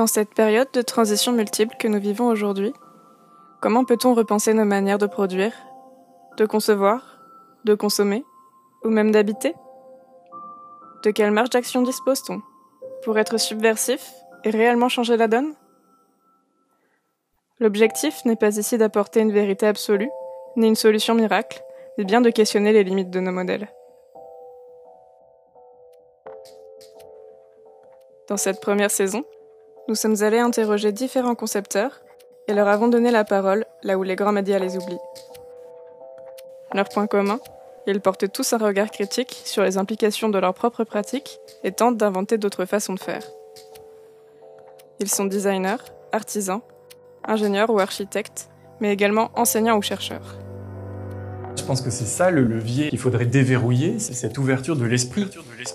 Dans cette période de transition multiple que nous vivons aujourd'hui, comment peut-on repenser nos manières de produire, de concevoir, de consommer, ou même d'habiter? De quelle marge d'action dispose-t-on pour être subversif et réellement changer la donne? L'objectif n'est pas ici d'apporter une vérité absolue, ni une solution miracle, mais bien de questionner les limites de nos modèles. Dans cette première saison, nous sommes allés interroger différents concepteurs et leur avons donné la parole là où les grands médias les oublient. Leur point commun, ils portent tous un regard critique sur les implications de leurs propres pratiques et tentent d'inventer d'autres façons de faire. Ils sont designers, artisans, ingénieurs ou architectes, mais également enseignants ou chercheurs. Je pense que c'est ça le levier qu'il faudrait déverrouiller, c'est cette ouverture de l'esprit.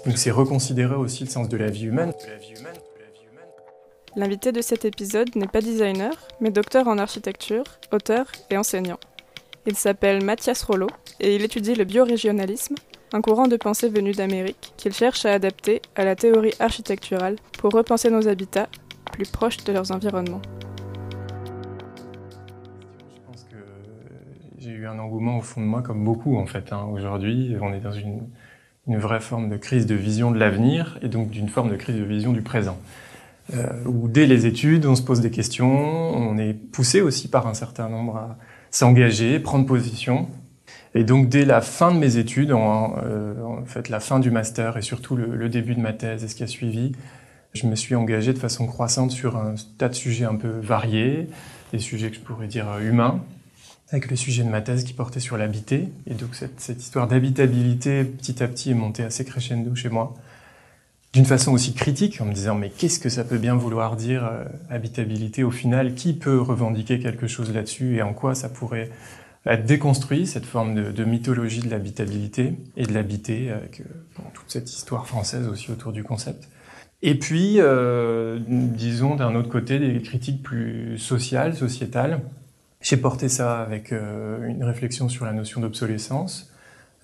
Donc c'est reconsidérer aussi le sens de la vie humaine. L'invité de cet épisode n'est pas designer, mais docteur en architecture, auteur et enseignant. Il s'appelle Mathias Rollo et il étudie le biorégionalisme, un courant de pensée venu d'Amérique qu'il cherche à adapter à la théorie architecturale pour repenser nos habitats plus proches de leurs environnements. Je pense que j'ai eu un engouement au fond de moi comme beaucoup en fait. Hein. Aujourd'hui, on est dans une, vraie forme de crise de vision de l'avenir et donc d'une forme de crise de vision du présent où dès les études, on se pose des questions, on est poussé aussi par un certain nombre à s'engager, prendre position. Et donc dès la fin de mes études, en, euh, en fait la fin du master et surtout le, le, début de ma thèse et ce qui a suivi, je me suis engagé de façon croissante sur un tas de sujets un peu variés, des sujets que je pourrais dire humains, avec le sujet de ma thèse qui portait sur l'habité. Et donc cette, cette histoire d'habitabilité petit à petit est montée assez crescendo chez moi d'une façon aussi critique, en me disant mais qu'est-ce que ça peut bien vouloir dire euh, habitabilité au final? Qui peut revendiquer quelque chose là-dessus et en quoi ça pourrait être déconstruit, cette forme de, mythologie de l'habitabilité et de l'habiter, avec euh, toute cette histoire française aussi autour du concept. Et puis, euh, disons d'un autre côté, des critiques plus sociales, sociétales. J'ai porté ça avec une réflexion sur la notion d'obsolescence,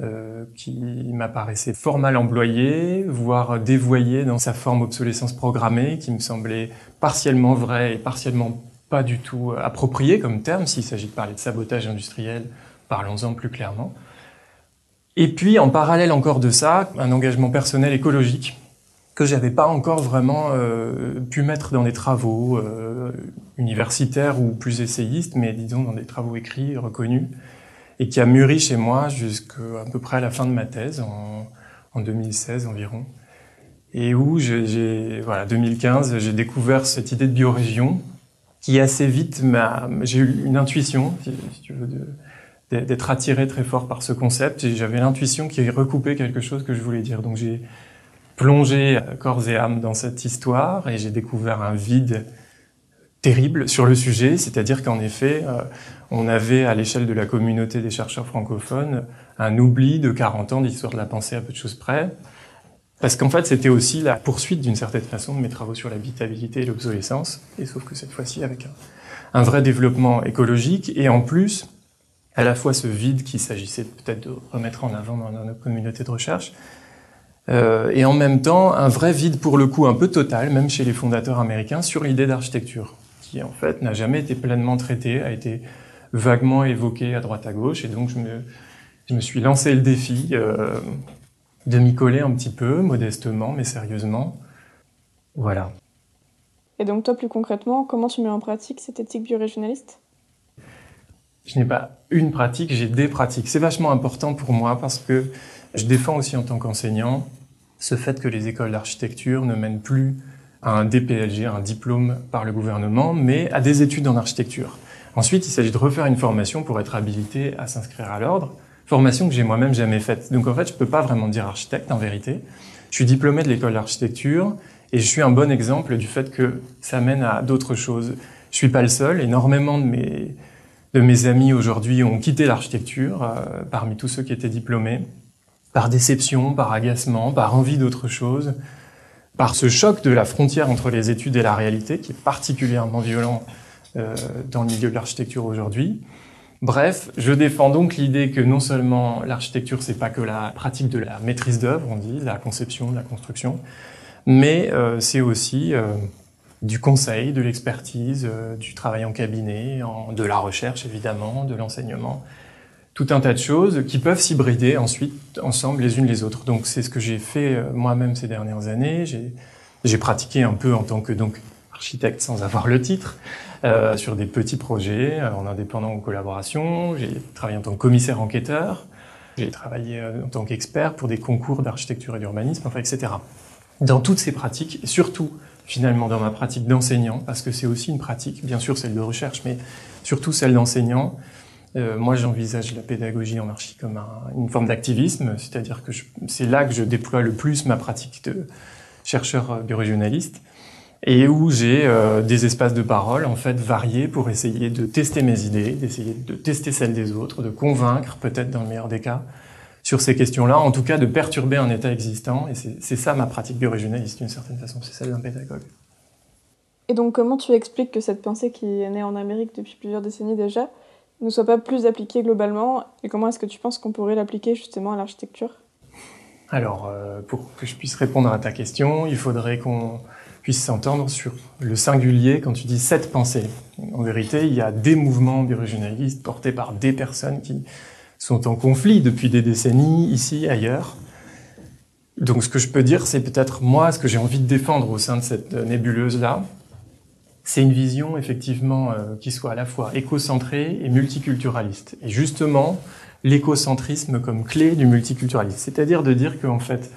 euh, qui m'apparaissait fort mal employé, voire dévoyé dans sa forme obsolescence programmée, qui me semblait partiellement vrai et partiellement pas du tout approprié comme terme. S'il s'agit de parler de sabotage industriel, parlons-en plus clairement. Et puis, en parallèle encore de ça, un engagement personnel écologique que j'avais pas encore vraiment euh, pu mettre dans des travaux euh, universitaires ou plus essayistes, mais disons dans des travaux écrits reconnus et qui a mûri chez moi jusqu'à à peu près à la fin de ma thèse, en, en 2016 environ, et où voilà, 2015, j'ai découvert cette idée de biorégion, qui assez vite m'a, j'ai eu une intuition, si, tu veux, d'être attiré très fort par ce concept, et j'avais l'intuition qu'il recoupait quelque chose que je voulais dire. Donc j'ai plongé corps et âme dans cette histoire, et j'ai découvert un vide terrible sur le sujet, c'est-à-dire qu'en effet, euh, on avait à l'échelle de la communauté des chercheurs francophones un oubli de 40 ans d'histoire de la pensée à peu de choses près, parce qu'en fait c'était aussi la poursuite d'une certaine façon de mes travaux sur l'habitabilité et l'obsolescence, et sauf que cette fois-ci avec un, vrai développement écologique, et en plus à la fois ce vide qu'il s'agissait peut-être de remettre en avant dans, dans notre communauté de recherche, euh, et en même temps un vrai vide pour le coup un peu total, même chez les fondateurs américains, sur l'idée d'architecture qui en fait n'a jamais été pleinement traité, a été vaguement évoqué à droite à gauche, et donc je me, je me suis lancé le défi euh, de m'y coller un petit peu, modestement, mais sérieusement. Voilà. Et donc toi, plus concrètement, comment tu mets en pratique cette éthique biorégionaliste? Je n'ai pas une pratique, j'ai des pratiques. C'est vachement important pour moi parce que je défends aussi en tant qu'enseignant ce fait que les écoles d'architecture ne mènent plus un DPLG, un diplôme par le gouvernement, mais à des études en architecture. Ensuite, il s'agit de refaire une formation pour être habilité à s'inscrire à l'ordre, formation que j'ai moi-même jamais faite. Donc en fait, je peux pas vraiment dire architecte en vérité. Je suis diplômé de l'école d'architecture et je suis un bon exemple du fait que ça mène à d'autres choses. Je suis pas le seul. Énormément de mes de mes amis aujourd'hui ont quitté l'architecture euh, parmi tous ceux qui étaient diplômés par déception, par agacement, par envie d'autre chose par ce choc de la frontière entre les études et la réalité, qui est particulièrement violent euh, dans le milieu de l'architecture aujourd'hui. Bref, je défends donc l'idée que non seulement l'architecture, c'est pas que la pratique de la maîtrise d'œuvre, on dit, la conception, la construction, mais euh, c'est aussi euh, du conseil, de l'expertise, du travail en cabinet, de la recherche évidemment, de l'enseignement, tout un tas de choses qui peuvent s'hybrider ensuite ensemble les unes les autres. Donc c'est ce que j'ai fait moi-même ces dernières années. J'ai pratiqué un peu en tant que donc architecte sans avoir le titre, euh, sur des petits projets euh, en indépendant ou collaboration. J'ai travaillé en tant que commissaire enquêteur. J'ai travaillé euh, en tant qu'expert pour des concours d'architecture et d'urbanisme, enfin, etc. Dans toutes ces pratiques, surtout finalement dans ma pratique d'enseignant, parce que c'est aussi une pratique, bien sûr celle de recherche, mais surtout celle d'enseignant, euh, moi, j'envisage la pédagogie en archi comme un, une forme d'activisme, c'est-à-dire que c'est là que je déploie le plus ma pratique de chercheur biorégionaliste et où j'ai euh, des espaces de parole en fait variés pour essayer de tester mes idées, d'essayer de tester celles des autres, de convaincre peut-être dans le meilleur des cas sur ces questions-là, en tout cas de perturber un état existant. Et c'est ça ma pratique biorégionaliste d'une certaine façon, c'est celle d'un pédagogue. Et donc comment tu expliques que cette pensée qui est née en Amérique depuis plusieurs décennies déjà ne soit pas plus appliquée globalement Et comment est-ce que tu penses qu'on pourrait l'appliquer justement à l'architecture? Alors, euh, pour que je puisse répondre à ta question, il faudrait qu'on puisse s'entendre sur le singulier quand tu dis cette pensée. En vérité, il y a des mouvements birégionalistes portés par des personnes qui sont en conflit depuis des décennies, ici, ailleurs. Donc ce que je peux dire, c'est peut-être moi, ce que j'ai envie de défendre au sein de cette nébuleuse-là, c'est une vision effectivement euh, qui soit à la fois écocentrée et multiculturaliste. Et justement, l'écocentrisme comme clé du multiculturalisme. C'est-à-dire de dire qu'en fait,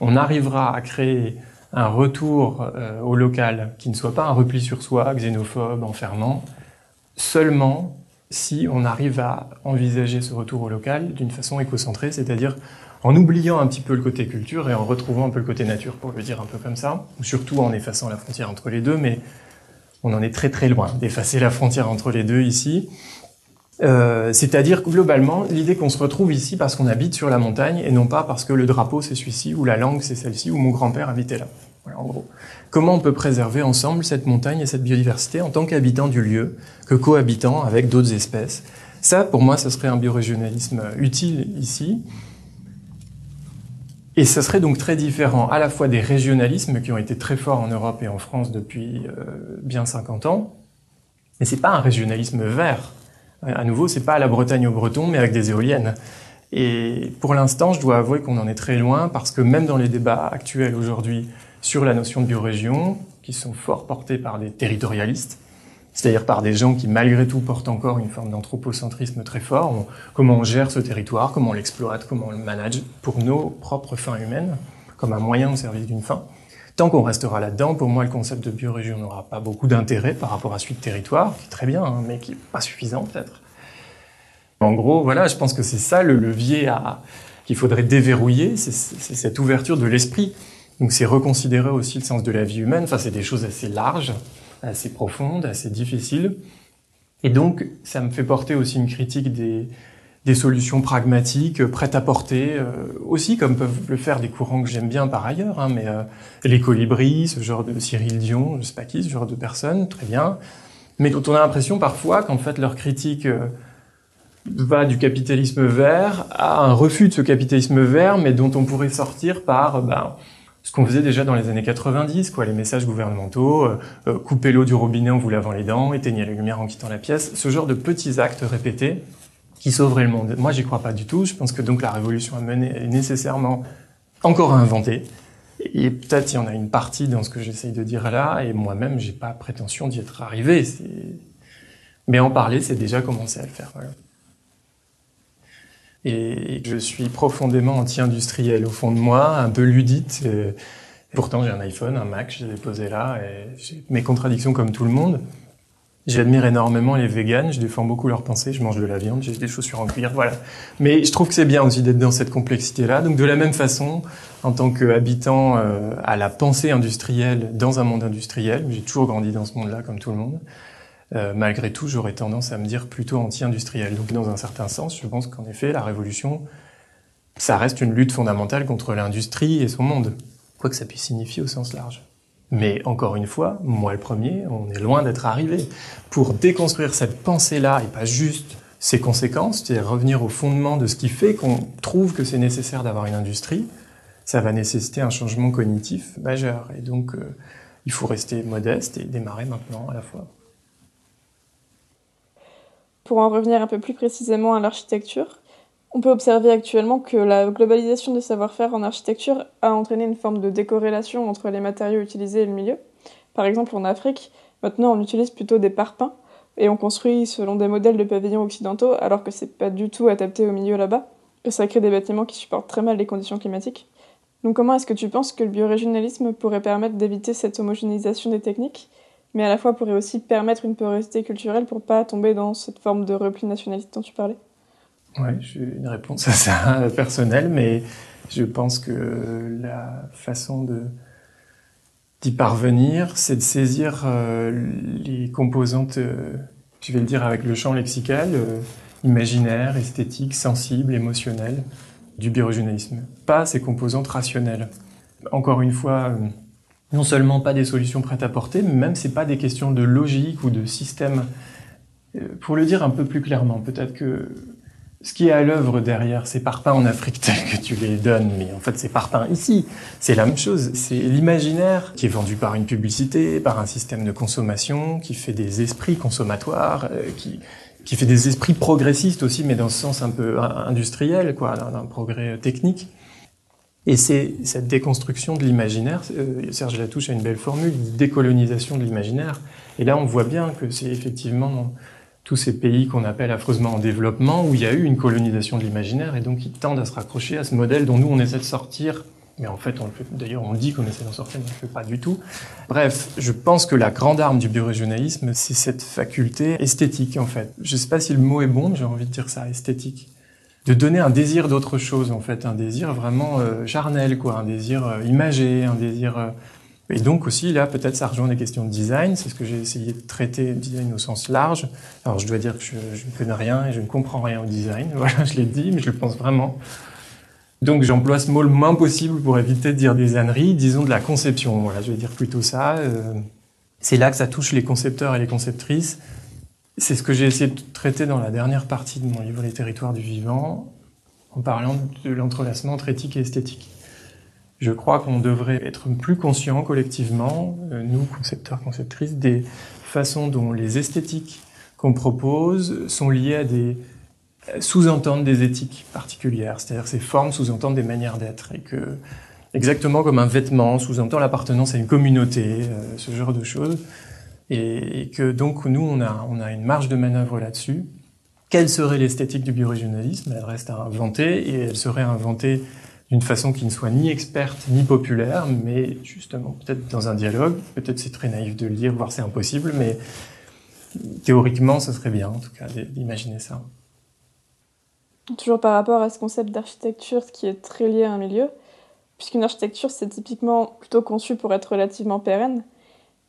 on arrivera à créer un retour euh, au local qui ne soit pas un repli sur soi, xénophobe, enfermant, seulement si on arrive à envisager ce retour au local d'une façon écocentrée, c'est-à-dire en oubliant un petit peu le côté culture et en retrouvant un peu le côté nature, pour le dire un peu comme ça, ou surtout en effaçant la frontière entre les deux, mais on en est très très loin d'effacer la frontière entre les deux ici. Euh, c'est-à-dire globalement l'idée qu'on se retrouve ici parce qu'on habite sur la montagne et non pas parce que le drapeau c'est celui-ci ou la langue c'est celle-ci ou mon grand-père habitait là. Voilà, en gros. Comment on peut préserver ensemble cette montagne et cette biodiversité en tant qu'habitant du lieu, que cohabitant avec d'autres espèces? Ça, pour moi, ce serait un biorégionalisme utile ici. Et ce serait donc très différent à la fois des régionalismes qui ont été très forts en Europe et en France depuis euh, bien 50 ans, mais c'est pas un régionalisme vert à nouveau, c'est pas à la Bretagne au Breton, mais avec des éoliennes. Et pour l'instant, je dois avouer qu'on en est très loin parce que même dans les débats actuels aujourd'hui sur la notion de biorégion, qui sont fort portés par des territorialistes, c'est-à-dire par des gens qui malgré tout portent encore une forme d'anthropocentrisme très fort, comment on gère ce territoire, comment on l'exploite, comment on le manage pour nos propres fins humaines, comme un moyen au service d'une fin. Tant qu'on restera là-dedans, pour moi, le concept de biorégion n'aura pas beaucoup d'intérêt par rapport à celui de territoire, qui est très bien, hein, mais qui n'est pas suffisant peut-être. En gros, voilà, je pense que c'est ça le levier qu'il faudrait déverrouiller, c'est, cette ouverture de l'esprit. Donc c'est reconsidérer aussi le sens de la vie humaine. Enfin, c'est des choses assez larges, assez profondes, assez difficiles. Et donc, ça me fait porter aussi une critique des, des solutions pragmatiques, euh, prêtes à porter, euh, aussi comme peuvent le faire des courants que j'aime bien par ailleurs, hein, mais euh, les colibris, ce genre de Cyril Dion, je sais pas qui, ce genre de personnes, très bien, mais dont on a l'impression parfois qu'en fait leur critique va du capitalisme vert à un refus de ce capitalisme vert, mais dont on pourrait sortir par ben, ce qu'on faisait déjà dans les années 90, quoi, les messages gouvernementaux, euh, couper l'eau du robinet en vous lavant les dents, éteignez la lumière en quittant la pièce, ce genre de petits actes répétés qui sauverait le monde. Moi, j'y crois pas du tout. Je pense que donc la révolution à mener est nécessairement encore à inventer. Et peut-être il y en a une partie dans ce que j'essaye de dire là, et moi-même, j'ai pas prétention d'y être arrivé. Mais en parler, c'est déjà commencer à le faire. Voilà. Et je suis profondément anti-industriel au fond de moi, un peu ludite. pourtant, j'ai un iPhone, un Mac, je l'ai posé là, et j'ai mes contradictions comme tout le monde. J'admire énormément les véganes, je défends beaucoup leurs pensées, je mange de la viande, j'ai des chaussures en cuir, voilà. Mais je trouve que c'est bien aussi d'être dans cette complexité-là. Donc de la même façon, en tant qu'habitant euh, à la pensée industrielle dans un monde industriel, j'ai toujours grandi dans ce monde-là comme tout le monde, euh, malgré tout, j'aurais tendance à me dire plutôt anti-industriel. Donc dans un certain sens, je pense qu'en effet, la révolution, ça reste une lutte fondamentale contre l'industrie et son monde, quoi que ça puisse signifier au sens large. Mais encore une fois, moi le premier, on est loin d'être arrivé. Pour déconstruire cette pensée-là et pas juste ses conséquences, c'est-à-dire revenir au fondement de ce qui fait qu'on trouve que c'est nécessaire d'avoir une industrie, ça va nécessiter un changement cognitif majeur. Et donc, euh, il faut rester modeste et démarrer maintenant à la fois. Pour en revenir un peu plus précisément à l'architecture, on peut observer actuellement que la globalisation des savoir-faire en architecture a entraîné une forme de décorrélation entre les matériaux utilisés et le milieu. Par exemple, en Afrique, maintenant on utilise plutôt des parpaings et on construit selon des modèles de pavillons occidentaux alors que c'est pas du tout adapté au milieu là-bas. Et ça crée des bâtiments qui supportent très mal les conditions climatiques. Donc comment est-ce que tu penses que le biorégionalisme pourrait permettre d'éviter cette homogénéisation des techniques, mais à la fois pourrait aussi permettre une porosité culturelle pour pas tomber dans cette forme de repli nationaliste dont tu parlais Oui, j'ai une réponse à ça personnelle, mais je pense que la façon de d'y parvenir, c'est de saisir euh, les composantes, euh, je vais le dire avec le champ lexical, euh, imaginaire, esthétique, sensible, émotionnel, du biojournalisme, pas ces composantes rationnelles. Encore une fois, euh, non seulement pas des solutions prêtes à porter, mais même c'est pas des questions de logique ou de système. Euh, pour le dire un peu plus clairement, peut-être que ce qui est à l'œuvre derrière ces parpaings en Afrique tels que tu les donnes, mais en fait ces parpaings ici, c'est la même chose. C'est l'imaginaire qui est vendu par une publicité, par un système de consommation, qui fait des esprits consommatoires, euh, qui, qui fait des esprits progressistes aussi, mais dans ce sens un peu industriel, quoi, d'un progrès technique. Et c'est cette déconstruction de l'imaginaire, euh, Serge Latouche a une belle formule, décolonisation de l'imaginaire. Et là, on voit bien que c'est effectivement tous ces pays qu'on appelle affreusement en développement, où il y a eu une colonisation de l'imaginaire, et donc ils tendent à se raccrocher à ce modèle dont nous, on essaie de sortir mais en fait. D'ailleurs, on dit qu'on essaie d'en sortir, mais on ne le fait pas du tout. Bref, je pense que la grande arme du biorégionalisme, c'est cette faculté esthétique, en fait. Je ne sais pas si le mot est bon, mais j'ai envie de dire ça, esthétique. De donner un désir d'autre chose, en fait, un désir vraiment euh, charnel, quoi, un désir euh, imagé, un désir. Euh, et donc aussi, là, peut-être ça rejoint des questions de design. C'est ce que j'ai essayé de traiter, design au sens large. Alors, je dois dire que je, je ne connais rien et je ne comprends rien au design. Voilà, je l'ai dit, mais je le pense vraiment. Donc j'emploie ce mot le moins possible pour éviter de dire des âneries, disons de la conception. Voilà, je vais dire plutôt ça. C'est là que ça touche les concepteurs et les conceptrices. C'est ce que j'ai essayé de traiter dans la dernière partie de mon livre Les territoires du vivant, en parlant de l'entrelacement entre éthique et esthétique. Je crois qu'on devrait être plus conscients collectivement, euh, nous, concepteurs, conceptrices, des façons dont les esthétiques qu'on propose sont liées à des sous-entendent des éthiques particulières, c'est-à-dire ces formes sous-entendent des manières d'être, et que exactement comme un vêtement sous-entend l'appartenance à une communauté, euh, ce genre de choses, et, que donc nous on a, on a une marge de manœuvre là-dessus. Quelle serait l'esthétique du biorégionalisme Elle reste à inventer, et elle serait inventée d'une façon qui ne soit ni experte ni populaire, mais justement peut-être dans un dialogue. Peut-être c'est très naïf de le dire, voire c'est impossible, mais théoriquement, ce serait bien en tout cas d'imaginer ça. Toujours par rapport à ce concept d'architecture qui est très lié à un milieu, puisqu'une architecture c'est typiquement plutôt conçu pour être relativement pérenne,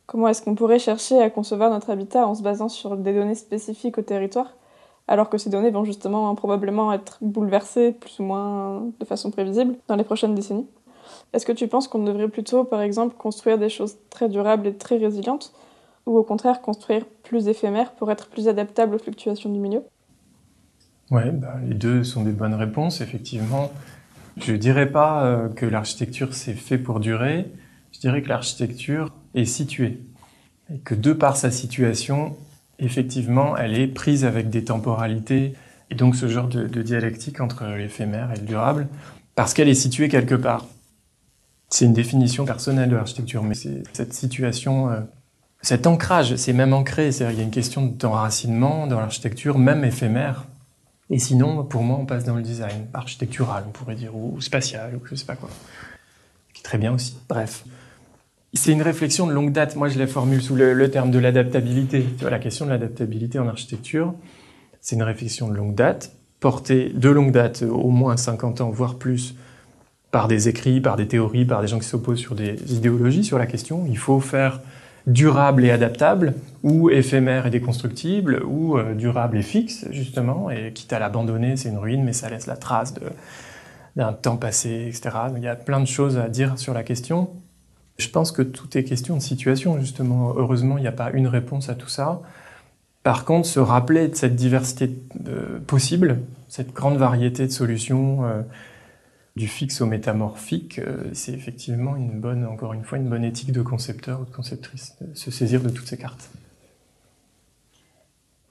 comment est-ce qu'on pourrait chercher à concevoir notre habitat en se basant sur des données spécifiques au territoire, alors que ces données vont justement probablement être bouleversées plus ou moins de façon prévisible dans les prochaines décennies? Est-ce que tu penses qu'on devrait plutôt, par exemple, construire des choses très durables et très résilientes, ou au contraire construire plus éphémères pour être plus adaptable aux fluctuations du milieu? Oui, bah, les deux sont des bonnes réponses, effectivement. Je dirais pas euh, que l'architecture c'est fait pour durer, je dirais que l'architecture est située. Et que de par sa situation, effectivement, elle est prise avec des temporalités, et donc ce genre de, dialectique entre l'éphémère et le durable, parce qu'elle est située quelque part. C'est une définition personnelle de l'architecture, mais cette situation, euh, cet ancrage, c'est même ancré, c'est-à-dire il y a une question d'enracinement dans l'architecture, même éphémère, et sinon, pour moi, on passe dans le design architectural, on pourrait dire, ou spatial, ou je sais pas quoi. Qui est très bien aussi. Bref. C'est une réflexion de longue date. Moi, je la formule sous le, terme de l'adaptabilité. Tu vois, la question de l'adaptabilité en architecture, c'est une réflexion de longue date, portée de longue date, au moins 50 ans, voire plus, par des écrits, par des théories, par des gens qui s'opposent sur des idéologies sur la question. Il faut faire durable et adaptable, ou éphémère et déconstructible, ou euh, durable et fixe, justement, et quitte à l'abandonner, c'est une ruine, mais ça laisse la trace d'un temps passé, etc. il y a plein de choses à dire sur la question. Je pense que tout est question de situation, justement. Heureusement, il n'y a pas une réponse à tout ça. Par contre, se rappeler de cette diversité euh, possible, cette grande variété de solutions, euh, du fixe au métamorphique, euh, c'est effectivement une bonne, encore une fois, une bonne éthique de concepteur ou de conceptrice, de se saisir de toutes ces cartes.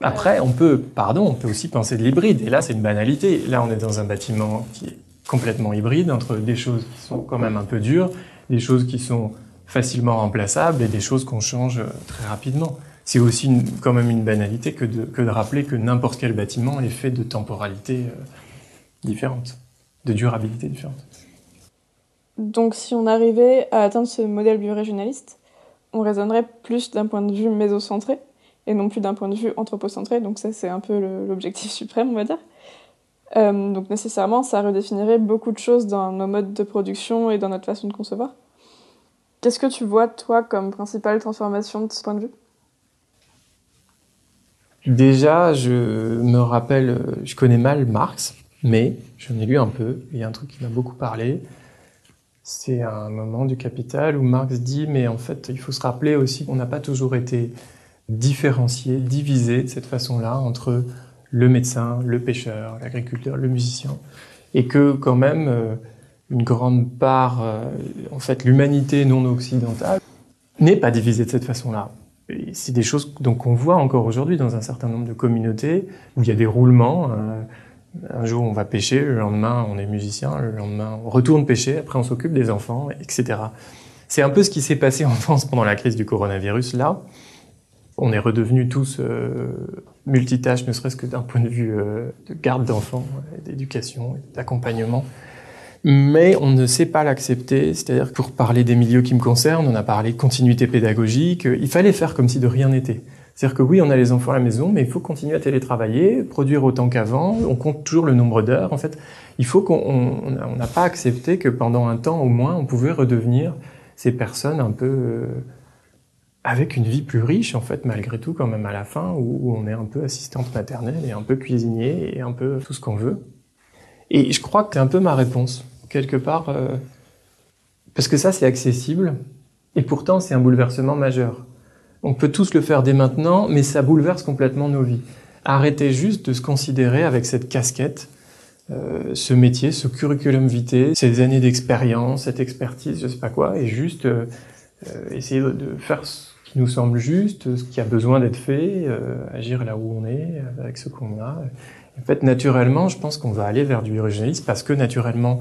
Après, on peut, pardon, on peut aussi penser de l'hybride. Et là, c'est une banalité. Là, on est dans un bâtiment qui est complètement hybride entre des choses qui sont quand même un peu dures, des choses qui sont facilement remplaçables et des choses qu'on change euh, très rapidement. C'est aussi quand même une banalité que de, que de rappeler que n'importe quel bâtiment est fait de temporalités euh, différentes, de durabilité différentes. Donc si on arrivait à atteindre ce modèle biorégionaliste, on raisonnerait plus d'un point de vue mésocentré et non plus d'un point de vue anthropocentré. Donc ça, c'est un peu l'objectif suprême, on va dire. Euh, donc nécessairement, ça redéfinirait beaucoup de choses dans nos modes de production et dans notre façon de concevoir. Qu'est-ce que tu vois, toi, comme principale transformation de ce point de vue? Déjà, je me rappelle, je connais mal Marx, mais j'en ai lu un peu. Il y a un truc qui m'a beaucoup parlé. C'est un moment du Capital où Marx dit, mais en fait, il faut se rappeler aussi qu'on n'a pas toujours été différencier, diviser de cette façon-là entre le médecin, le pêcheur, l'agriculteur, le musicien, et que quand même euh, une grande part, euh, en fait, l'humanité non occidentale n'est pas divisée de cette façon-là. C'est des choses donc qu'on voit encore aujourd'hui dans un certain nombre de communautés où il y a des roulements. Euh, un jour on va pêcher, le lendemain on est musicien, le lendemain on retourne pêcher, après on s'occupe des enfants, etc. C'est un peu ce qui s'est passé en France pendant la crise du coronavirus là. On est redevenus tous euh, multitâches, ne serait-ce que d'un point de vue euh, de garde d'enfants, d'éducation, d'accompagnement. Mais on ne sait pas l'accepter, c'est-à-dire que pour parler des milieux qui me concernent, on a parlé de continuité pédagogique, il fallait faire comme si de rien n'était. C'est-à-dire que oui, on a les enfants à la maison, mais il faut continuer à télétravailler, produire autant qu'avant, on compte toujours le nombre d'heures. En fait, il faut qu'on n'a pas accepté que pendant un temps au moins, on pouvait redevenir ces personnes un peu... Euh, avec une vie plus riche en fait malgré tout quand même à la fin où, on est un peu assistante maternelle et un peu cuisinier et un peu tout ce qu'on veut. Et je crois que c'est un peu ma réponse quelque part euh, parce que ça c'est accessible et pourtant c'est un bouleversement majeur. On peut tous le faire dès maintenant mais ça bouleverse complètement nos vies. Arrêtez juste de se considérer avec cette casquette euh, ce métier, ce curriculum vitae, ces années d'expérience, cette expertise, je sais pas quoi, et juste euh, essayer de faire qui nous semble juste, ce qui a besoin d'être fait, euh, agir là où on est, avec ce qu'on a. En fait, naturellement, je pense qu'on va aller vers du régionalisme parce que naturellement,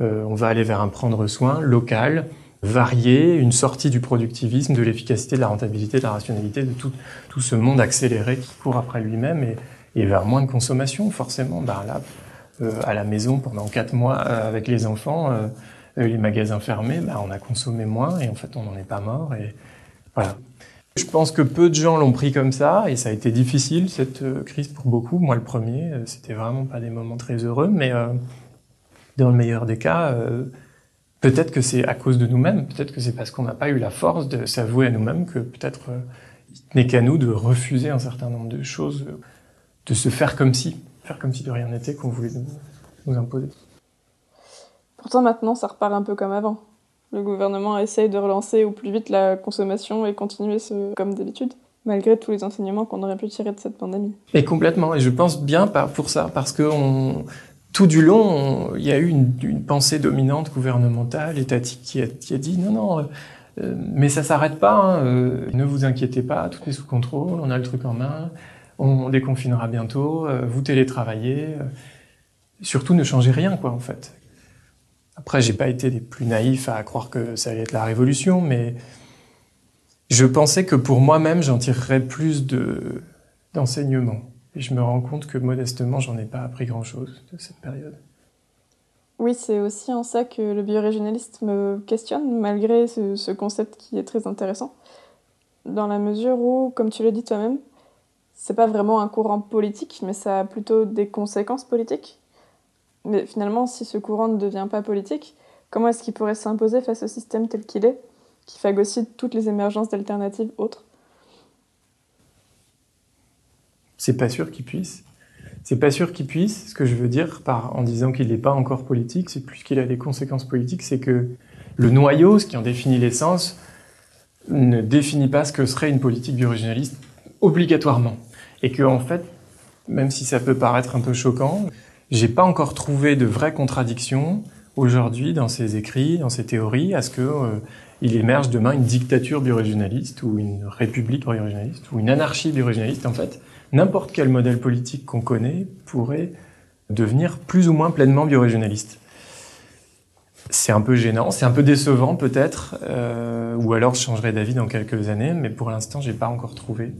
euh, on va aller vers un prendre soin local, varié, une sortie du productivisme, de l'efficacité, de la rentabilité, de la rationalité, de tout, tout ce monde accéléré qui court après lui-même et, et, vers moins de consommation, forcément. Ben là, euh, à la maison pendant quatre mois euh, avec les enfants, euh, les magasins fermés, ben, on a consommé moins et en fait, on n'en est pas mort. Et voilà. Je pense que peu de gens l'ont pris comme ça et ça a été difficile cette euh, crise pour beaucoup. Moi, le premier, euh, c'était vraiment pas des moments très heureux, mais euh, dans le meilleur des cas, peut-être que c'est à cause de nous-mêmes, peut-être que c'est parce qu'on n'a pas eu la force de s'avouer à nous-mêmes que peut-être il n'est qu'à nous de refuser un certain nombre de choses, de se faire comme si, faire comme si de rien n'était qu'on voulait nous, nous imposer. Pourtant, maintenant, ça repart un peu comme avant le gouvernement essaye de relancer au plus vite la consommation et continuer comme d'habitude, malgré tous les enseignements qu'on aurait pu tirer de cette pandémie. Et complètement, et je pense bien pour ça, parce que tout du long, il y a eu une, pensée dominante gouvernementale, étatique, qui a, dit non, non, euh, mais ça s'arrête pas, hein, euh, ne vous inquiétez pas, tout est sous contrôle, on a le truc en main, on déconfinera bientôt, euh, vous télétravaillez, surtout ne changez rien, quoi, en fait. Après, j'ai pas été des plus naïfs à croire que ça allait être la révolution, mais je pensais que pour moi-même, j'en tirerais plus de d'enseignements. Et je me rends compte que modestement, j'en ai pas appris grand-chose de cette période. Oui, c'est aussi en ça que le biorégionaliste me questionne, malgré ce, ce, concept qui est très intéressant. Dans la mesure où, comme tu l'as dit toi-même, c'est pas vraiment un courant politique, mais ça a plutôt des conséquences politiques. Mais finalement, si ce courant ne devient pas politique, comment est-ce qu'il pourrait s'imposer face au système tel qu'il est, qui phagocyte toutes les émergences d'alternatives autres? C'est pas sûr qu'il puisse. C'est pas sûr qu'il puisse. Ce que je veux dire en disant qu'il n'est pas encore politique, c'est plus qu'il a des conséquences politiques, c'est que le noyau, ce qui en définit l'essence, ne définit pas ce que serait une politique biorégionaliste obligatoirement. Et que, en fait, même si ça peut paraître un peu choquant, j'ai pas encore trouvé de vraie contradiction aujourd'hui dans ses écrits, dans ses théories, à ce que euh, il émerge demain une dictature biorégionaliste ou une république biorégionaliste ou une anarchie biorégionaliste. En fait, n'importe quel modèle politique qu'on connaît pourrait devenir plus ou moins pleinement biorégionaliste. C'est un peu gênant, c'est un peu décevant peut-être, euh, ou alors je changerai d'avis dans quelques années, mais pour l'instant, j'ai pas encore trouvé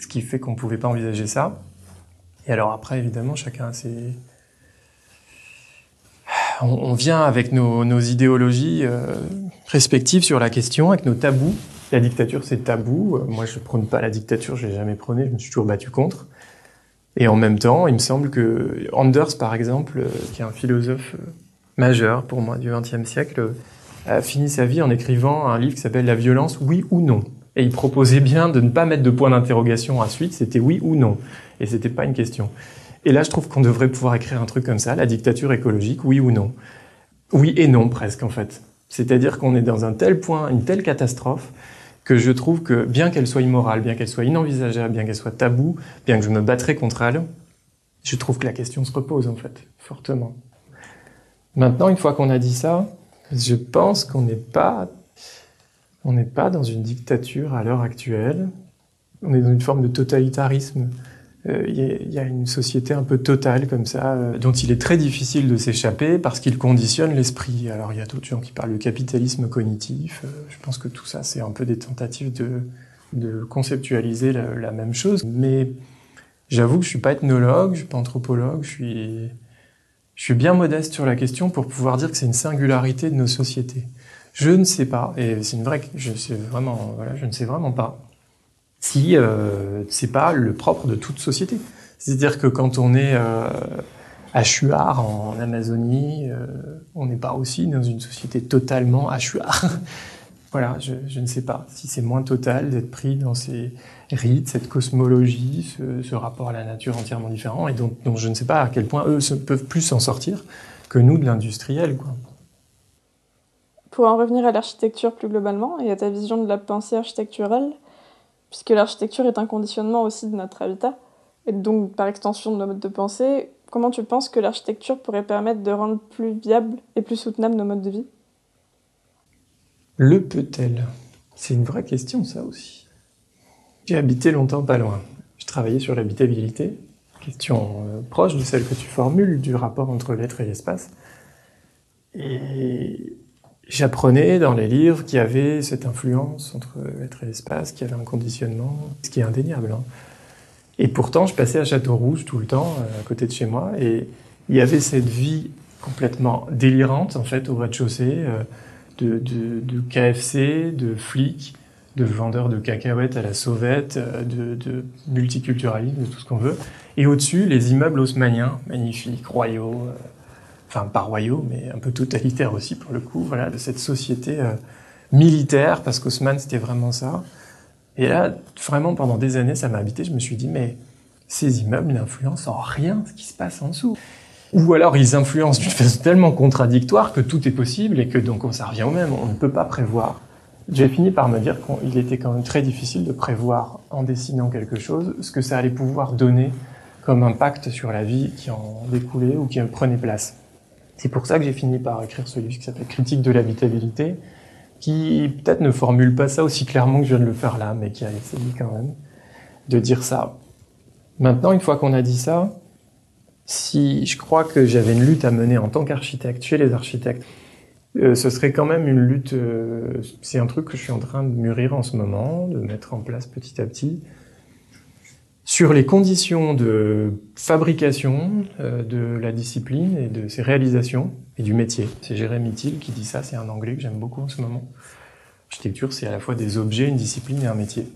ce qui fait qu'on pouvait pas envisager ça. Et alors après, évidemment, chacun a ses, on, vient avec nos, idéologies euh, respectives sur la question, avec nos tabous. La dictature, c'est tabou. Euh, moi, je ne prône pas la dictature, je l'ai jamais prôné, je me suis toujours battu contre. Et en même temps, il me semble que Anders, par exemple, euh, qui est un philosophe majeur pour moi du XXe siècle, a fini sa vie en écrivant un livre qui s'appelle La violence, oui ou non. Et il proposait bien de ne pas mettre de point d'interrogation à suite, c'était oui ou non. Et c'était pas une question. Et là, je trouve qu'on devrait pouvoir écrire un truc comme ça, la dictature écologique, oui ou non. Oui et non, presque, en fait. C'est-à-dire qu'on est dans un tel point, une telle catastrophe, que je trouve que bien qu'elle soit immorale, bien qu'elle soit inenvisageable, bien qu'elle soit taboue, bien que je me battrais contre elle, je trouve que la question se repose, en fait, fortement. Maintenant, une fois qu'on a dit ça, je pense qu'on n'est pas, on n'est pas dans une dictature à l'heure actuelle. On est dans une forme de totalitarisme euh, il y, a une société un peu totale comme ça, euh, dont il est très difficile de s'échapper parce qu'il conditionne l'esprit. Alors il y a d'autres gens qui parlent de capitalisme cognitif. Euh, je pense que tout ça, c'est un peu des tentatives de, conceptualiser la, même chose. Mais j'avoue que je suis pas ethnologue, je suis pas anthropologue, je suis bien modeste sur la question pour pouvoir dire que c'est une singularité de nos sociétés. Je ne sais pas, et c'est une vraie, je je ne sais vraiment pas si euh, c'est pas le propre de toute société. C'est-à-dire que quand on est euh, en Amazonie, euh, on n'est pas aussi dans une société totalement à voilà, je, ne sais pas si c'est moins total d'être pris dans ces rites, cette cosmologie, ce, rapport à la nature entièrement différent, et dont, dont je ne sais pas à quel point eux peuvent plus s'en sortir que nous de l'industriel. Quoi. Pour en revenir à l'architecture plus globalement et à ta vision de la pensée architecturale, puisque l'architecture est un conditionnement aussi de notre habitat, et donc par extension de nos modes de pensée, comment tu penses que l'architecture pourrait permettre de rendre plus viable et plus soutenable nos modes de vie? Le peut-elle? C'est une vraie question ça aussi. J'ai habité longtemps pas loin. Je travaillais sur l'habitabilité, question euh, proche de celle que tu formules du rapport entre l'être et l'espace. Et J'apprenais dans les livres qu'il y avait cette influence entre l'être et l'espace, qu'il y avait un conditionnement, ce qui est indéniable. Hein. Et pourtant, je passais à Château-Rouge tout le temps, euh, à côté de chez moi, et il y avait cette vie complètement délirante, en fait, au rez-de-chaussée, euh, de, KFC, de flics, de vendeurs de cacahuètes à la sauvette, euh, de multiculturalisme, de tout ce qu'on veut. Et au-dessus, les immeubles haussmanniens, magnifiques, royaux, enfin pas royaux, mais un peu totalitaires aussi pour le coup, voilà, de cette société euh, militaire, parce qu'Haussmann c'était vraiment ça. Et là, vraiment pendant des années, ça m'a habité, je me suis dit, mais ces immeubles n'influencent en rien ce qui se passe en dessous. Ou alors ils influencent d'une façon tellement contradictoire que tout est possible et que donc on s'en revient au même, on ne peut pas prévoir. J'ai fini par me dire qu'il était quand même très difficile de prévoir en dessinant quelque chose ce que ça allait pouvoir donner comme impact sur la vie qui en découlait ou qui en prenait place. C'est pour ça que j'ai fini par écrire ce livre qui s'appelle Critique de l'habitabilité, qui peut-être ne formule pas ça aussi clairement que je viens de le faire là, mais qui a essayé quand même de dire ça. Maintenant, une fois qu'on a dit ça, si je crois que j'avais une lutte à mener en tant qu'architecte chez les architectes, euh, ce serait quand même une lutte, euh, c'est un truc que je suis en train de mûrir en ce moment, de mettre en place petit à petit, sur les conditions de fabrication euh, de la discipline et de ses réalisations et du métier. C'est Jérémy Thiel qui dit ça, c'est un anglais que j'aime beaucoup en ce moment. L'architecture, c'est à la fois des objets, une discipline et un métier.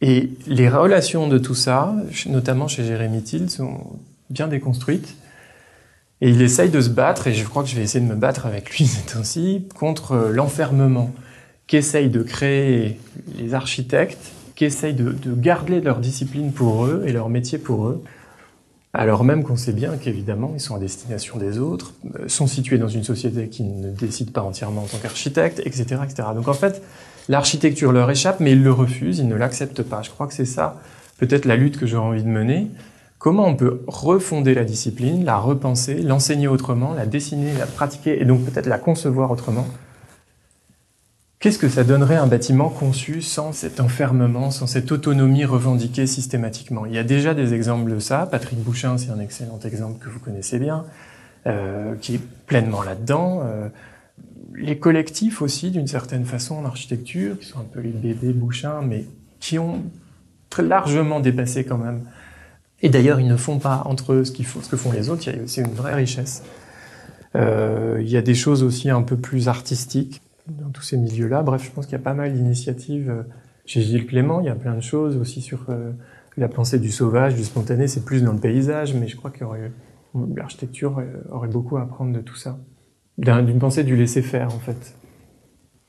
Et les relations de tout ça, notamment chez Jérémy Thiel, sont bien déconstruites. Et il essaye de se battre, et je crois que je vais essayer de me battre avec lui c'est ainsi, contre l'enfermement qu'essayent de créer les architectes qui essayent de, de, garder leur discipline pour eux et leur métier pour eux, alors même qu'on sait bien qu'évidemment ils sont à destination des autres, euh, sont situés dans une société qui ne décide pas entièrement en tant qu'architecte, etc., etc. Donc en fait, l'architecture leur échappe, mais ils le refusent, ils ne l'acceptent pas. Je crois que c'est ça, peut-être la lutte que j'aurais envie de mener. comment on peut refonder la discipline, la repenser, l'enseigner autrement, la dessiner, la pratiquer et donc peut-être la concevoir autrement. Qu'est-ce que ça donnerait un bâtiment conçu sans cet enfermement, sans cette autonomie revendiquée systématiquement? Il y a déjà des exemples de ça. Patrick Bouchin, c'est un excellent exemple que vous connaissez bien, euh, qui est pleinement là-dedans. Euh, les collectifs aussi, d'une certaine façon, en architecture, qui sont un peu les bébés Bouchin, mais qui ont très largement dépassé quand même. Et d'ailleurs, ils ne font pas entre eux ce, qu'il faut, ce que font les autres. Il y a aussi une vraie richesse. Euh, il y a des choses aussi un peu plus artistiques dans tous ces milieux-là. Bref, je pense qu'il y a pas mal d'initiatives. Euh, chez Gilles Clément, il y a plein de choses aussi sur euh, la pensée du sauvage, du spontané. C'est plus dans le paysage, mais je crois que l'architecture aurait beaucoup à apprendre de tout ça. D'une pensée du laisser faire, en fait.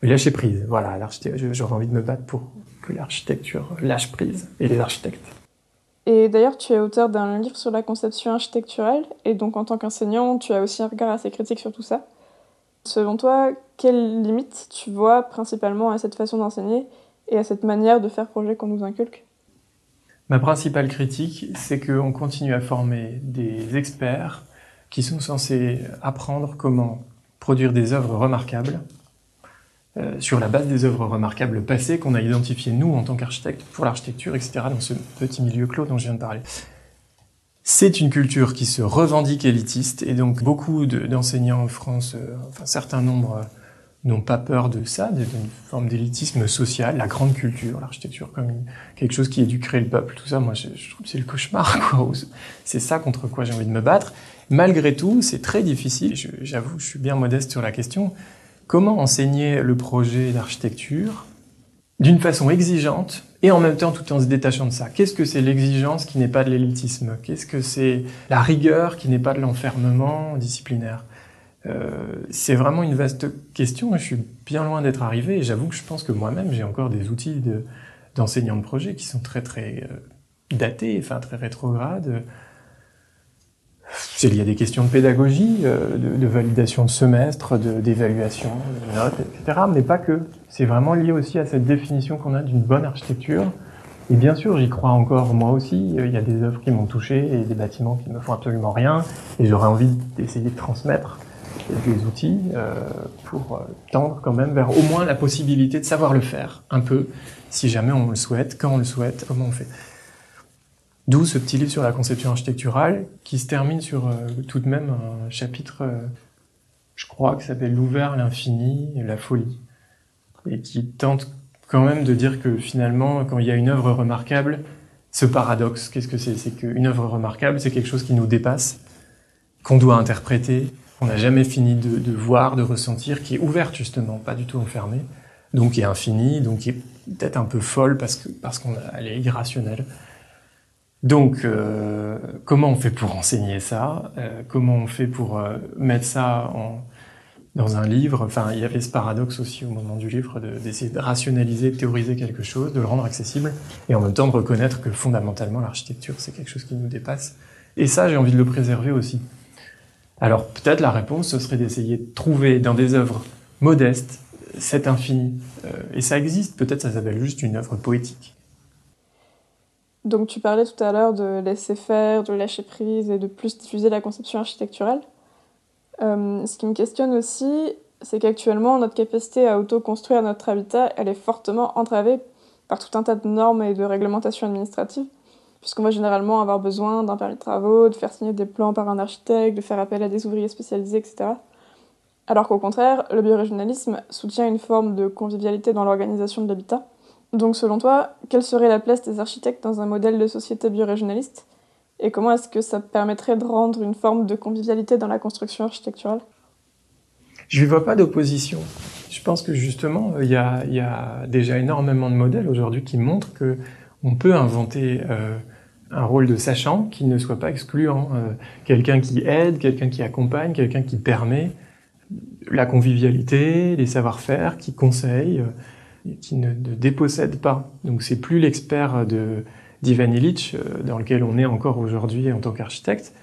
Lâcher prise. Voilà, j'aurais envie de me battre pour que l'architecture lâche prise et les architectes. Et d'ailleurs, tu es auteur d'un livre sur la conception architecturale, et donc en tant qu'enseignant, tu as aussi un regard assez critique sur tout ça. Selon toi, quelles limites tu vois principalement à cette façon d'enseigner et à cette manière de faire projet qu'on nous inculque? Ma principale critique, c'est qu'on continue à former des experts qui sont censés apprendre comment produire des œuvres remarquables euh, sur la base des œuvres remarquables passées qu'on a identifiées nous en tant qu'architectes pour l'architecture, etc., dans ce petit milieu clos dont je viens de parler. C'est une culture qui se revendique élitiste et donc beaucoup d'enseignants en France, euh, enfin certains nombres, euh, n'ont pas peur de ça, d'une forme d'élitisme social, la grande culture, l'architecture comme quelque chose qui éduquerait le peuple, tout ça, moi je trouve que c'est le cauchemar, quoi. C'est ça contre quoi j'ai envie de me battre. Malgré tout, c'est très difficile, j'avoue, je suis bien modeste sur la question, comment enseigner le projet d'architecture d'une façon exigeante et en même temps tout en se détachant de ça. Qu'est-ce que c'est l'exigence qui n'est pas de l'élitisme? Qu'est-ce que c'est la rigueur qui n'est pas de l'enfermement disciplinaire? Euh, C'est vraiment une vaste question et je suis bien loin d'être arrivé et j'avoue que je pense que moi-même j'ai encore des outils d'enseignants de, projet qui sont très très euh, datés, enfin très rétrogrades. Il y a des questions de pédagogie, euh, de, validation de semestre, d'évaluation, de, notes, etc. Mais pas que. C'est vraiment lié aussi à cette définition qu'on a d'une bonne architecture. Et bien sûr, j'y crois encore moi aussi. Il y a des œuvres qui m'ont touché et des bâtiments qui ne me font absolument rien. Et j'aurais envie d'essayer de transmettre des outils euh, pour euh, tendre quand même vers au moins la possibilité de savoir le faire un peu, si jamais on le souhaite, quand on le souhaite, comment on fait. D'où ce petit livre sur la conception architecturale qui se termine sur euh, tout de même un chapitre, euh, je crois, qui s'appelle L'ouvert, l'infini la folie. Et qui tente quand même de dire que finalement, quand il y a une œuvre remarquable, ce paradoxe, qu'est-ce que c'est? C'est qu'une œuvre remarquable, c'est quelque chose qui nous dépasse, qu'on doit interpréter, qu'on n'a jamais fini de, voir, de ressentir, qui est ouverte justement, pas du tout enfermée, donc qui est infinie, donc qui est peut-être un peu folle parce que parce qu'on elle est irrationnelle. Donc, euh, comment on fait pour enseigner ça? Euh, Comment on fait pour euh, mettre ça dans un livre? Enfin, il y avait ce paradoxe aussi au moment du livre d'essayer de, rationaliser, de théoriser quelque chose, de le rendre accessible, et en même temps de reconnaître que fondamentalement l'architecture c'est quelque chose qui nous dépasse. Et ça, j'ai envie de le préserver aussi. Alors peut-être la réponse, ce serait d'essayer de trouver dans des œuvres modestes cet infini. et ça existe, peut-être ça s'appelle juste une œuvre poétique. Donc tu parlais tout à l'heure de laisser faire, de lâcher prise et de plus diffuser la conception architecturale. Euh, ce qui me questionne aussi, c'est qu'actuellement, notre capacité à auto-construire notre habitat, elle est fortement entravée par tout un tas de normes et de réglementations administratives, puisqu'on va généralement avoir besoin d'un permis de travaux, de faire signer des plans par un architecte, de faire appel à des ouvriers spécialisés, etc. Alors qu'au contraire, le biorégionalisme soutient une forme de convivialité dans l'organisation de l'habitat, donc selon toi, quelle serait la place des architectes dans un modèle de société biorégionaliste Et comment est-ce que ça permettrait de rendre une forme de convivialité dans la construction architecturale? Je ne vois pas d'opposition. Je pense que justement, il y, a, déjà énormément de modèles aujourd'hui qui montrent que on peut inventer euh, un rôle de sachant qui ne soit pas excluant. Euh, quelqu'un qui aide, quelqu'un qui accompagne, quelqu'un qui permet la convivialité, les savoir-faire, qui conseille. Euh, qui ne, dépossède pas. Donc c'est plus l'expert d'Ivan Illich, euh, dans lequel on est encore aujourd'hui en tant qu'architecte.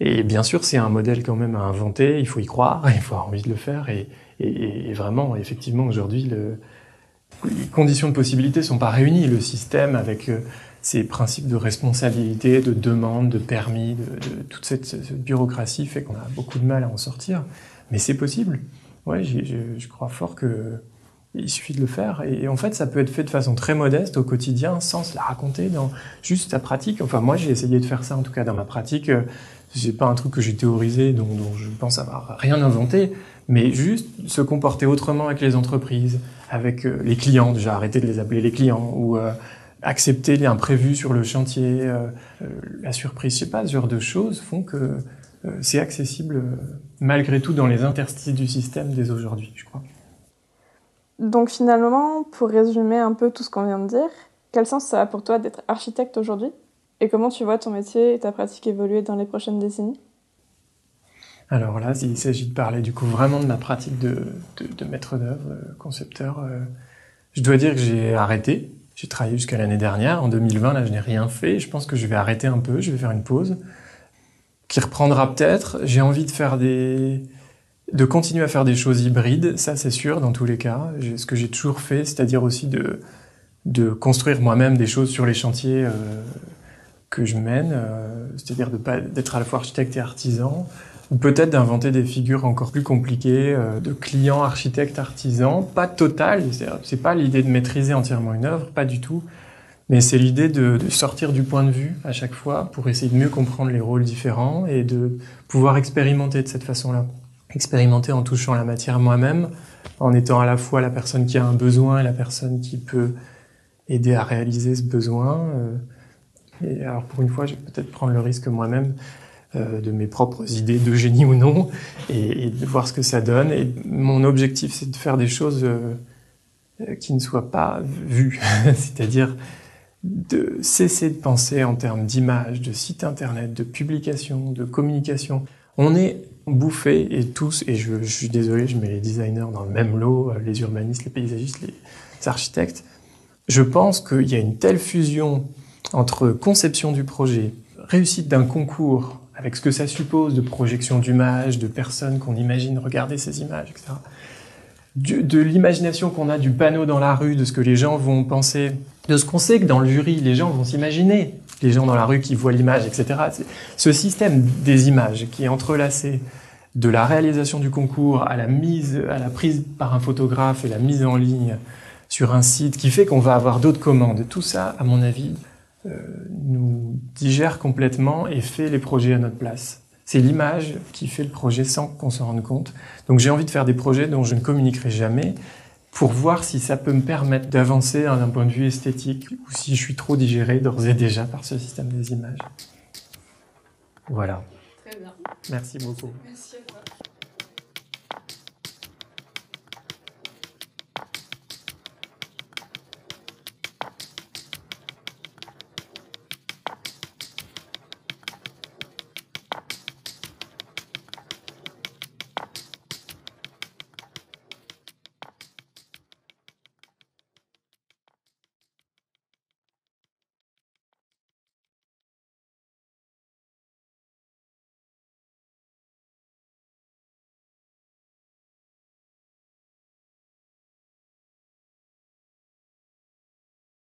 Et bien sûr, c'est un modèle quand même à inventer, il faut y croire, il faut avoir envie de le faire. Et, vraiment, effectivement, aujourd'hui, le, les conditions de possibilité sont pas réunies. Le système avec euh, ces principes de responsabilité, de demande, de permis, de, toute cette, bureaucratie fait qu'on a beaucoup de mal à en sortir. Mais c'est possible. Ouais, je crois fort que il suffit de le faire. Et, en fait, ça peut être fait de façon très modeste au quotidien, sans se la raconter dans juste ta pratique. Enfin, moi, j'ai essayé de faire ça, en tout cas, dans ma pratique. C'est pas un truc que j'ai théorisé, dont, dont, je pense avoir rien inventé, mais juste se comporter autrement avec les entreprises, avec euh, les clients, déjà arrêter de les appeler les clients, ou euh, accepter les imprévus sur le chantier, euh, la surprise, je sais pas, ce genre de choses font que c'est accessible malgré tout dans les interstices du système dès aujourd'hui, je crois. Donc finalement, pour résumer un peu tout ce qu'on vient de dire, quel sens ça a pour toi d'être architecte aujourd'hui? Et comment tu vois ton métier et ta pratique évoluer dans les prochaines décennies? Alors là, il s'agit de parler du coup vraiment de ma pratique de, maître d'œuvre, euh, concepteur. Euh, je dois dire que j'ai arrêté. J'ai travaillé jusqu'à l'année dernière. En 2020, là, je n'ai rien fait. Je pense que je vais arrêter un peu. Je vais faire une pause qui reprendra peut-être. J'ai envie de faire des, de continuer à faire des choses hybrides, ça c'est sûr dans tous les cas. Ce que j'ai toujours fait, c'est-à-dire aussi de, de construire moi-même des choses sur les chantiers euh, que je mène, euh, c'est-à-dire de pas d'être à la fois architecte et artisan, ou peut-être d'inventer des figures encore plus compliquées euh, de clients, architectes, artisans, pas total. C'est pas l'idée de maîtriser entièrement une œuvre, pas du tout. Mais c'est l'idée de, de, sortir du point de vue à chaque fois pour essayer de mieux comprendre les rôles différents et de pouvoir expérimenter de cette façon-là expérimenter en touchant la matière moi-même, en étant à la fois la personne qui a un besoin et la personne qui peut aider à réaliser ce besoin. Euh, et alors pour une fois, je vais peut-être prendre le risque moi-même euh, de mes propres idées de génie ou non, et, de voir ce que ça donne. Et mon objectif, c'est de faire des choses euh, qui ne soient pas vues, c'est-à-dire de cesser de penser en termes d'image, de site internet, de publication, de communication. On est bouffés et tous, et je, suis désolé, je mets les designers dans le même lot, euh, les urbanistes, les paysagistes, les architectes. Je pense qu'il y a une telle fusion entre conception du projet, réussite d'un concours, avec ce que ça suppose de projection d'images, de personnes qu'on imagine regarder ces images, etc. de l'imagination qu'on a du panneau dans la rue, de ce que les gens vont penser, de ce qu'on sait que dans le jury, les gens vont s'imaginer les gens dans la rue qui voient l'image, etc. Ce système des images qui est entrelacé de la réalisation du concours à la mise, à la prise par un photographe et la mise en ligne sur un site qui fait qu'on va avoir d'autres commandes. Tout ça, à mon avis, euh, nous digère complètement et fait les projets à notre place. C'est l'image qui fait le projet sans qu'on s'en rende compte. Donc j'ai envie de faire des projets dont je ne communiquerai jamais, pour voir si ça peut me permettre d'avancer d'un point de vue esthétique ou si je suis trop digéré d'ores et déjà par ce système des images. Voilà. Très bien. Merci beaucoup. Merci à toi.